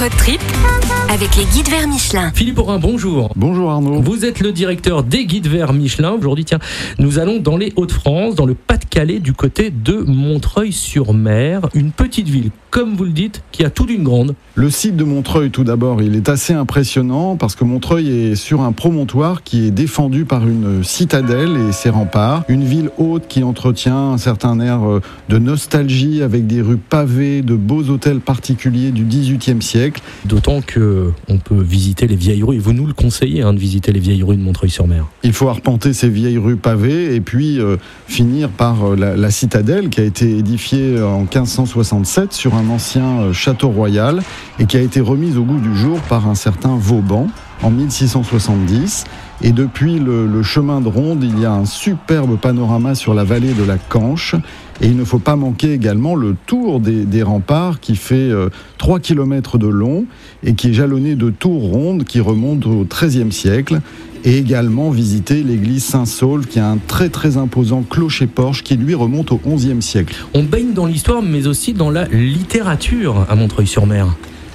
Road trip avec les guides vers Michelin. Philippe Aurin, bonjour. Bonjour Arnaud. Vous êtes le directeur des guides vers Michelin. Aujourd'hui, tiens, nous allons dans les Hauts-de-France, dans le Pas-de-Calais, du côté de Montreuil-sur-Mer, une petite ville, comme vous le dites, qui a tout d'une grande. Le site de Montreuil, tout d'abord, il est assez impressionnant parce que Montreuil est sur un promontoire qui est défendu par une citadelle et ses remparts. Une ville haute qui entretient un certain air euh, de nostalgie avec des rues pavées, de beaux hôtels particuliers du XVIIIe siècle. D'autant que on peut visiter les vieilles rues. Vous nous le conseillez hein, de visiter les vieilles rues de Montreuil-sur-Mer. Il faut arpenter ces vieilles rues pavées et puis euh, finir par euh, la, la citadelle qui a été édifiée en 1567 sur un ancien euh, château royal et qui a été remise au goût du jour par un certain Vauban en 1670. Et depuis le, chemin de ronde, il y a un superbe panorama sur la vallée de la Canche. Et il ne faut pas manquer également le tour des, remparts qui fait euh, 3 km de long et qui est jalonné de tours rondes qui remontent au XIIIe siècle. Et également visiter l'église Saint-Saul qui a un très très imposant clocher-porche qui lui remonte au XIe siècle. On baigne dans l'histoire, mais aussi dans la littérature à Montreuil-sur-Mer.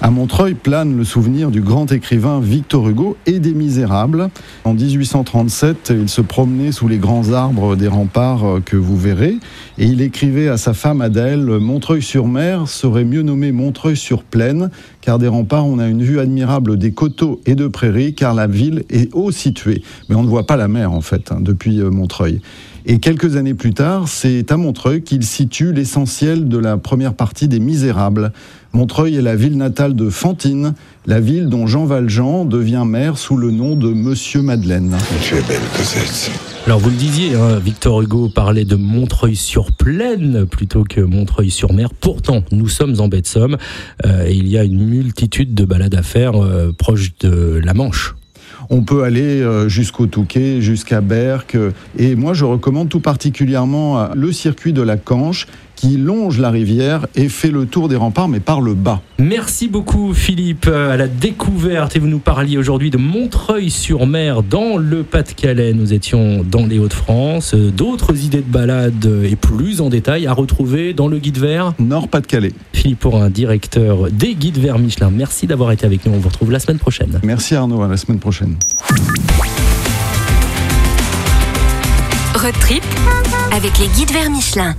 À Montreuil plane le souvenir du grand écrivain Victor Hugo et des Misérables. En 1837, il se promenait sous les grands arbres des remparts euh, que vous verrez et il écrivait à sa femme Adèle Montreuil-sur-Mer serait mieux nommé Montreuil-sur-Plaine car des remparts on a une vue admirable des coteaux et de prairies car la ville est haut située. Mais on ne voit pas la mer en fait hein, depuis euh, Montreuil. Et quelques années plus tard, c'est à Montreuil qu'il situe l'essentiel de la première partie des Misérables. Montreuil est la ville natale de Fantine, la ville dont Jean Valjean devient maire sous le nom de Monsieur Madeleine. Tu es belle, Cosette. Alors vous le disiez, hein, Victor Hugo parlait de Montreuil-sur-Plaine plutôt que Montreuil-sur-Mer. Pourtant, nous sommes en baie de Somme euh, et il y a une multitude de balades à faire euh, proche de la Manche. On peut aller euh, jusqu'au Touquet, jusqu'à Berck. Et moi, je recommande tout particulièrement euh, le circuit de la Canche qui longe la rivière et fait le tour des remparts, mais par le bas. Merci beaucoup Philippe à la découverte et vous nous parliez aujourd'hui de Montreuil-sur-Mer dans le Pas-de-Calais. Nous étions dans les Hauts-de-France. D'autres idées de balade et plus en détail à retrouver dans le guide vert. Nord-Pas-de-Calais. Philippe Porin, directeur des guides verts Michelin. Merci d'avoir été avec nous. On vous retrouve la semaine prochaine. Merci Arnaud, à la semaine prochaine. Road trip avec les guides vers Michelin.